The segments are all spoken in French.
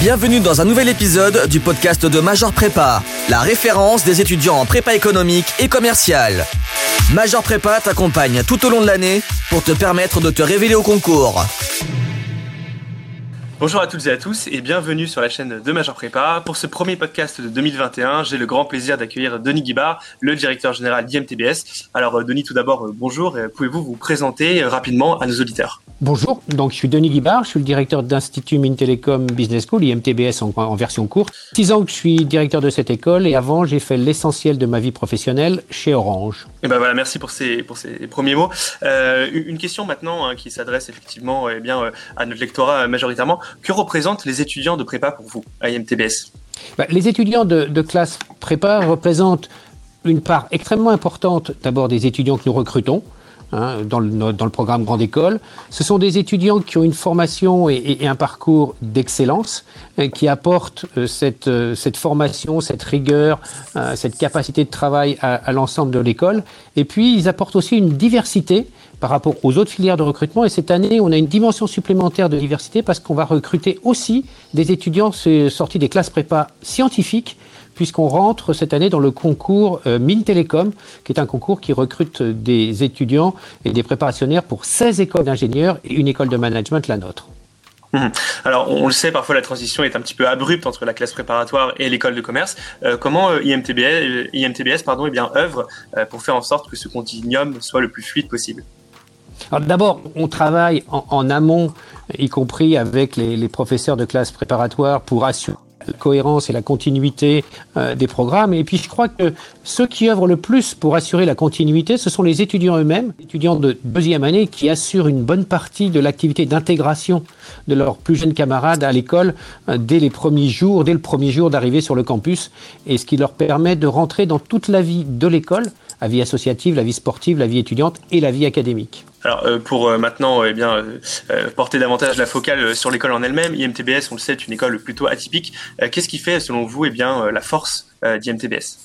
Bienvenue dans un nouvel épisode du podcast de Major Prépa, la référence des étudiants en prépa économique et commerciale. Major Prépa t'accompagne tout au long de l'année pour te permettre de te révéler au concours. Bonjour à toutes et à tous et bienvenue sur la chaîne de Major Prépa. Pour ce premier podcast de 2021, j'ai le grand plaisir d'accueillir Denis Guibard, le directeur général d'IMTBS. Alors euh, Denis, tout d'abord, euh, bonjour. Pouvez-vous vous présenter euh, rapidement à nos auditeurs? Bonjour, donc je suis Denis Guibard, je suis le directeur d'Institut Mintelecom Business School, IMTBS en, en, version courte. Six ans que je suis directeur de cette école et avant j'ai fait l'essentiel de ma vie professionnelle chez Orange. Et ben voilà, merci pour ces, pour ces premiers mots. Euh, une question maintenant hein, qui s'adresse effectivement eh bien, à notre lectorat majoritairement. Que représentent les étudiants de prépa pour vous à IMTBS bah, Les étudiants de, de classe prépa représentent une part extrêmement importante d'abord des étudiants que nous recrutons. Hein, dans, le, programme Grande École. Ce sont des étudiants qui ont une formation et, un parcours d'excellence, euh, qui apportent euh, cette, euh, cette, formation, cette rigueur, cette capacité de travail à, à l'ensemble de l'école. Et puis, ils apportent aussi une diversité par rapport aux autres filières de recrutement. Et cette année, on a une dimension supplémentaire de diversité parce qu'on va recruter aussi des étudiants sortis des classes prépa scientifiques puisqu'on rentre cette année dans le concours euh, Mine Télécom, qui est un concours qui recrute des étudiants et des préparationnaires pour 16 écoles d'ingénieurs et une école de management, la nôtre. Mmh. Alors, on le sait, parfois la transition est un petit peu abrupte entre la classe préparatoire et l'école de commerce. Euh, comment euh, IMTBS, IMTBS pardon, eh bien, œuvre euh, pour faire en sorte que ce continuum soit le plus fluide possible? D'abord, on travaille en, en, amont, y compris avec les, les professeurs de classe préparatoire, pour assurer cohérence et la continuité euh, des programmes. Et puis je crois que ceux qui œuvrent le plus pour assurer la continuité, ce sont les étudiants eux-mêmes, étudiants de deuxième année, qui assurent une bonne partie de l'activité d'intégration de leurs plus jeunes camarades à l'école euh, dès les premiers jours, dès le premier jour d'arrivée sur le campus, et ce qui leur permet de rentrer dans toute la vie de l'école, la vie associative, la vie sportive, la vie étudiante et la vie académique. Alors euh, pour euh, maintenant eh bien euh, porter davantage la focale sur l'école en elle-même, IMTBS, on le sait, est une école plutôt atypique. Qu'est-ce qui fait selon vous eh bien la force d'IMTBS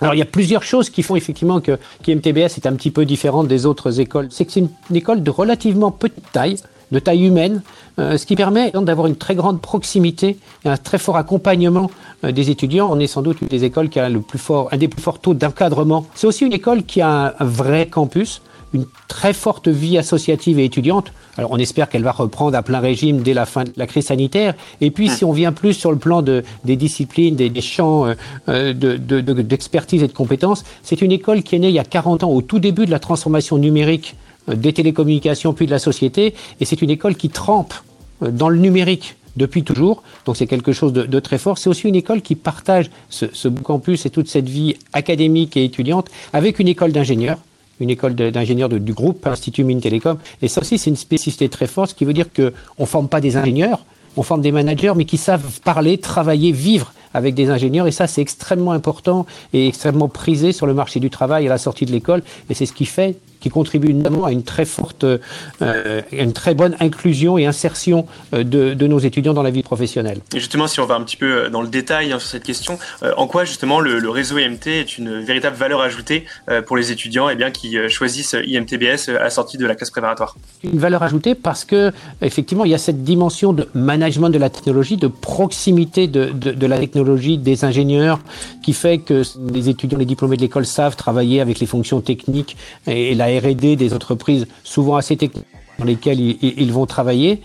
alors il y a plusieurs choses qui font effectivement que qu'IMTBS est un petit peu différente des autres écoles. C'est que c'est une, école de relativement petite taille, de taille humaine, euh, ce qui permet d'avoir une très grande proximité et un très fort accompagnement euh, des étudiants. On est sans doute une des écoles qui a le plus fort, un des plus forts taux d'encadrement. C'est aussi une école qui a un vrai campus, une très forte vie associative et étudiante. Alors on espère qu'elle va reprendre à plein régime dès la fin de la crise sanitaire. Et puis si on vient plus sur le plan de, des disciplines, des, champs euh, d'expertise de, de, et de compétences, c'est une école qui est née il y a 40 ans, au tout début de la transformation numérique des télécommunications puis de la société. Et c'est une école qui trempe dans le numérique depuis toujours. Donc c'est quelque chose de, de, très fort. C'est aussi une école qui partage ce, ce campus et toute cette vie académique et étudiante avec une école d'ingénieurs une école d'ingénieurs du groupe Institut Mines Télécom. Et ça aussi, c'est une spécificité très forte, ce qui veut dire qu'on ne forme pas des ingénieurs, on forme des managers, mais qui savent parler, travailler, vivre avec des ingénieurs. Et ça, c'est extrêmement important et extrêmement prisé sur le marché du travail à la sortie de l'école. Et c'est ce qui fait qui contribue notamment à une très forte, euh, une très bonne inclusion et insertion de, de, nos étudiants dans la vie professionnelle. Et justement, si on va un petit peu dans le détail hein, sur cette question, euh, en quoi justement le, le, réseau IMT est une véritable valeur ajoutée euh, pour les étudiants et eh bien, qui choisissent IMTBS à la sortie de la classe préparatoire? Une valeur ajoutée parce que effectivement, il y a cette dimension de management de la technologie, de proximité de, de, de la technologie des ingénieurs, qui fait que les étudiants, les diplômés de l'école savent travailler avec les fonctions techniques et, et la R&D des entreprises souvent assez techniques dans lesquelles ils, vont travailler.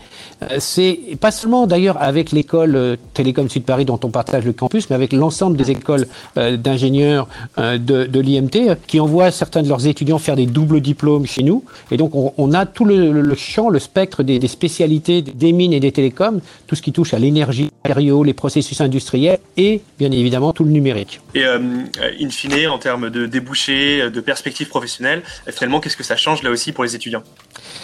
C'est pas seulement d'ailleurs avec l'école Télécom Sud Paris dont on partage le campus, mais avec l'ensemble des écoles d'ingénieurs de, l'IMT qui envoient certains de leurs étudiants faire des doubles diplômes chez nous. Et donc on, a tout le, champ, le spectre des, spécialités des mines et des télécoms, tout ce qui touche à l'énergie, les processus industriels et bien évidemment tout le numérique. Et euh, in fine, en termes de débouchés, de perspectives professionnelles, finalement, qu'est-ce que ça change là aussi pour les étudiants?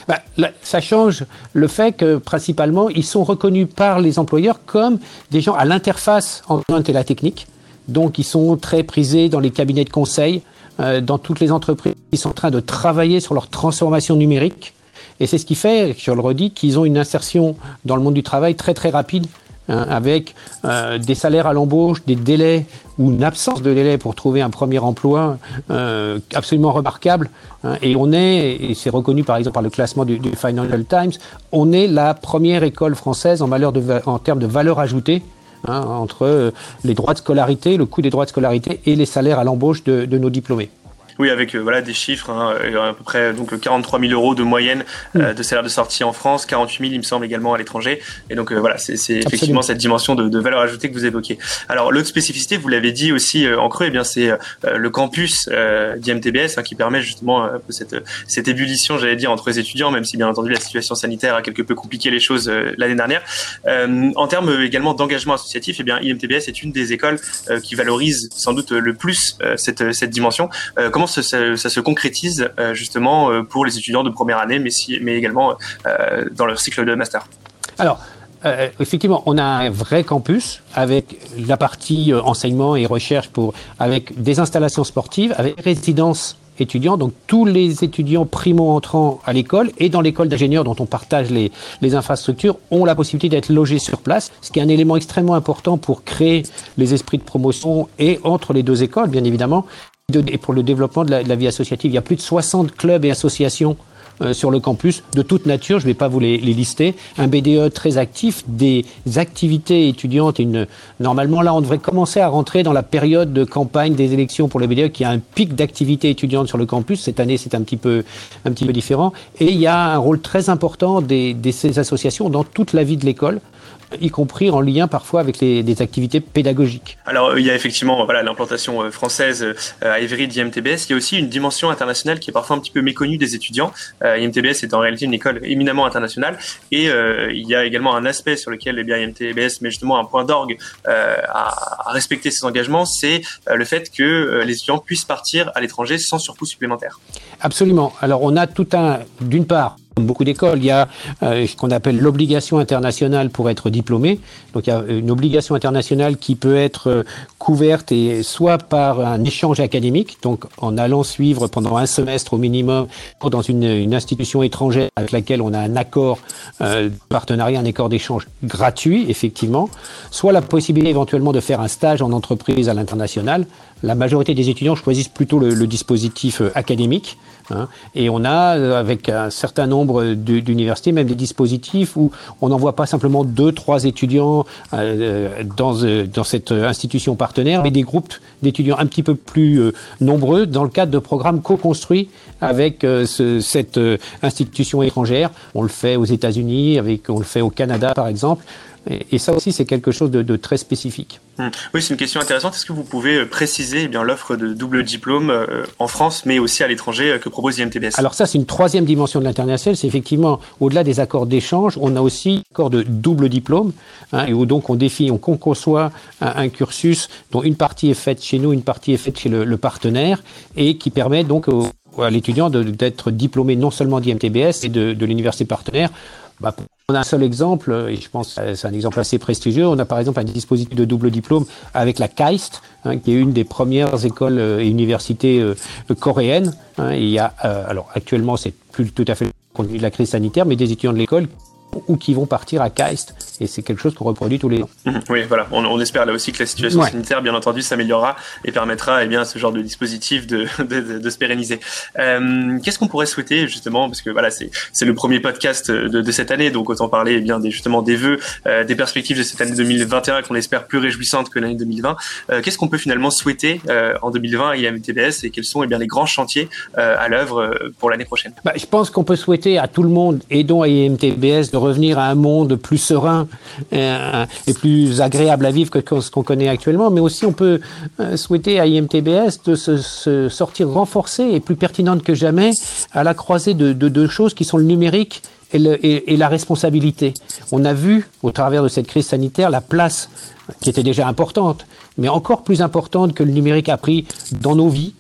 Bah, ça change le fait que principalement ils sont reconnus par les employeurs comme des gens à l'interface entre la technique. Donc ils sont très prisés dans les cabinets de conseil, euh, dans toutes les entreprises qui sont en train de travailler sur leur transformation numérique. Et c'est ce qui fait, je le redis, qu'ils ont une insertion dans le monde du travail très très rapide hein, avec euh, des salaires à l'embauche, des délais ou une absence de délai pour trouver un premier emploi euh, absolument remarquable. Hein. et on est, et c'est reconnu par exemple par le classement du, Financial Times, on est la première école française en, termes de valeur ajoutée. Hein, entre les droits de scolarité, le coût des droits de scolarité et les salaires à l'embauche de nos diplômés. Oui, avec euh, voilà des chiffres, hein, euh, à peu près donc 43 000 euros de moyenne euh, mm. de salaire de sortie en France, 48 000 il me semble également à l'étranger. Et donc voilà, c'est effectivement cette dimension de, de, valeur ajoutée que vous évoquez. Alors l'autre spécificité, vous l'avez dit aussi en creux, eh bien c'est le campus d'IMTBS hein, qui permet justement cette, cette ébullition, j'allais dire, entre les étudiants, même si bien entendu la situation sanitaire a quelque peu compliqué les choses l'année dernière. en termes également d'engagement associatif, eh bien IMTBS est une des écoles qui valorise sans doute le plus cette, cette dimension. comment ça, se concrétise euh, justement euh, pour les étudiants de première année, mais, également euh, dans leur cycle de master Alors, effectivement, on a un vrai campus avec la partie enseignement et recherche pour, avec des installations sportives, avec résidence étudiants. Donc tous les étudiants primo-entrants à l'école et dans l'école d'ingénieurs dont on partage les infrastructures ont la possibilité d'être logés sur place, ce qui est un élément extrêmement important pour créer les esprits de promotion et entre les deux écoles, bien évidemment, et pour le développement de la, vie associative. Il y a plus de 60 clubs et associations euh, sur le campus de toute nature, je ne vais pas vous les, lister, un BDE très actif, des activités étudiantes. Normalement, là, on devrait commencer à rentrer dans la période de campagne des élections pour le BDE, qui a un pic d'activité étudiante sur le campus. Cette année, c'est un petit peu, différent. Et il y a un rôle très important de ces associations dans toute la vie de l'école y compris en lien parfois avec les, des activités pédagogiques. Alors il y a effectivement voilà l'implantation euh, française euh, à Evry d'IMTBS. Il y a aussi une dimension internationale qui est parfois un petit peu méconnue des étudiants. Euh, IMTBS est en réalité une école éminemment internationale et il y a également un aspect sur lequel eh bien, IMTBS met justement un point d'orgue à, à, respecter ses engagements, c'est le fait que les étudiants puissent partir à l'étranger sans surcoût supplémentaire. Absolument. Alors on a tout un, d'une part, beaucoup d'écoles, il y a euh, ce qu'on appelle l'obligation internationale pour être diplômé. Donc il y a une obligation internationale qui peut être euh, couverte soit par un échange académique, donc en allant suivre pendant un semestre au minimum dans une, institution étrangère avec laquelle on a un accord euh, de partenariat, un accord d'échange gratuit, effectivement, soit la possibilité éventuellement de faire un stage en entreprise à l'international. La majorité des étudiants choisissent plutôt le, dispositif académique. Hein. Et on a, avec un certain nombre d'universités, même des dispositifs où on n'envoie pas simplement deux, trois étudiants euh, dans, euh, dans cette institution partenaire, mais des groupes d'étudiants un petit peu plus nombreux dans le cadre de programmes co-construits avec cette institution étrangère. On le fait aux États-Unis, on le fait au Canada, par exemple. Et, ça aussi, c'est quelque chose de, très spécifique. Hmm. Oui, c'est une question intéressante. Est-ce que vous pouvez euh, préciser eh bien l'offre de double diplôme euh, en France, mais aussi à l'étranger euh, que propose IMTBS Alors ça, c'est une troisième dimension de l'international. C'est effectivement, au-delà des accords d'échange, on a aussi accord de double diplôme, hein, et où donc on définit, on conçoit un, cursus dont une partie est faite chez nous, une partie est faite chez le, partenaire, et qui permet donc à l'étudiant d'être diplômé non seulement d'IMTBS et de, de l'université partenaire, bah, on a un seul exemple, et je pense que c'est un exemple assez prestigieux. On a par exemple un dispositif de double diplôme avec la KAIST, hein, qui est une des premières écoles euh, et universités euh, coréennes. Hein. il y a, euh, alors actuellement, c'est plus tout à fait compte tenu de la crise sanitaire, mais des étudiants de l'école ou qui vont partir à KAIST. Et c'est quelque chose qu'on reproduit tous les ans. Mhm. Oui, voilà. On, espère là aussi que la situation sanitaire, bien entendu, s'améliorera et permettra eh bien, à ce genre de dispositif de, de, de, se pérenniser. Euh, Qu'est-ce qu'on pourrait souhaiter, justement, parce que voilà, c'est le premier podcast de, de, cette année, donc autant parler eh bien, des, justement des vœux, euh, des perspectives de cette année 2021 qu'on espère plus réjouissantes que l'année 2020. Euh, Qu'est-ce qu'on peut finalement souhaiter euh, en 2020 à IMTBS et quels sont eh bien, les grands chantiers euh, à l'œuvre pour l'année prochaine? Bah, Je pense qu'on peut souhaiter à tout le monde, et dont à IMTBS, de revenir à un monde plus serein euh, et plus agréable à vivre que ce qu'on connaît actuellement, mais aussi on peut euh, souhaiter à IMTBS de se, sortir renforcé et plus pertinente que jamais à la croisée de deux choses qui sont le numérique et, et, la responsabilité. On a vu, au travers de cette crise sanitaire, la place qui était déjà importante, mais encore plus importante que le numérique a pris dans nos vies,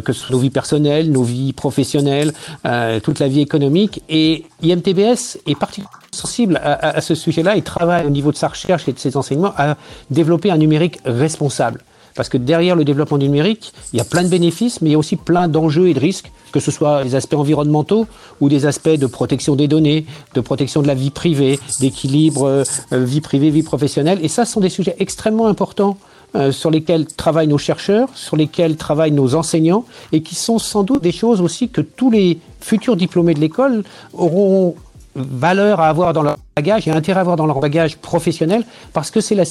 que ce soit nos vies personnelles, nos vies professionnelles, euh, toute la vie économique. Et IMTBS est particulièrement sensible à, à ce sujet-là et travaille au niveau de sa recherche et de ses enseignements à développer un numérique responsable. Parce que derrière le développement du numérique, il y a plein de bénéfices, mais il y a aussi plein d'enjeux et de risques, que ce soit les aspects environnementaux ou des aspects de protection des données, de protection de la vie privée, d'équilibre euh, vie privée, vie professionnelle. Et ça, ce sont des sujets extrêmement importants euh, sur lesquels travaillent nos chercheurs, sur lesquels travaillent nos enseignants, et qui sont sans doute des choses aussi que tous les futurs diplômés de l'école auront valeur à avoir dans leur bagage et intérêt à avoir dans leur bagage professionnel parce que c'est la,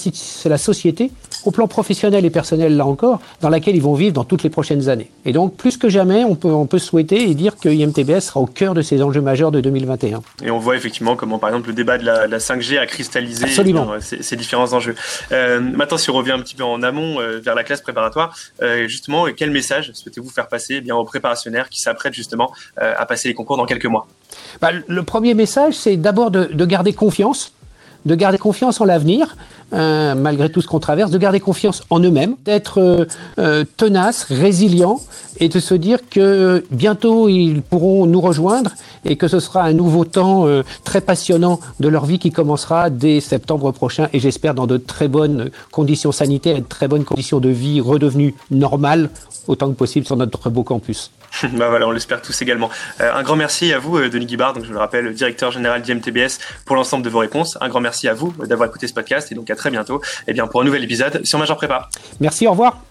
société, au plan professionnel et personnel là encore, dans laquelle ils vont vivre dans toutes les prochaines années. Et donc, plus que jamais, on peut, on peut souhaiter et dire que IMTBS sera au cœur de ces enjeux majeurs de 2021. Et on voit effectivement comment, par exemple, le débat de la, 5G a cristallisé ces, différents enjeux. Euh, maintenant, si on revient un petit peu en amont euh, vers la classe préparatoire, euh, justement, quel message souhaitez-vous faire passer eh bien, aux préparationnaires qui s'apprêtent justement à passer les concours dans quelques mois? Bah, Le premier message, c'est d'abord de, de garder confiance, de garder confiance en l'avenir, euh, malgré tout ce qu'on traverse, de garder confiance en eux-mêmes, d'être euh, euh, tenaces, résilients, et de se dire que bientôt ils pourront nous rejoindre et que ce sera un nouveau temps très passionnant de leur vie qui commencera dès septembre prochain, et j'espère dans de très bonnes conditions sanitaires et de très bonnes conditions de vie redevenues normales autant que possible sur notre beau campus. bah voilà, on l'espère tous également. Euh, un grand merci à vous, euh, Denis Guibard, donc je le rappelle, directeur général d'IMTBS, pour l'ensemble de vos réponses. Un grand merci à vous d'avoir écouté ce podcast et donc à très bientôt eh bien, pour un nouvel épisode sur Major Prépa. Merci, au revoir.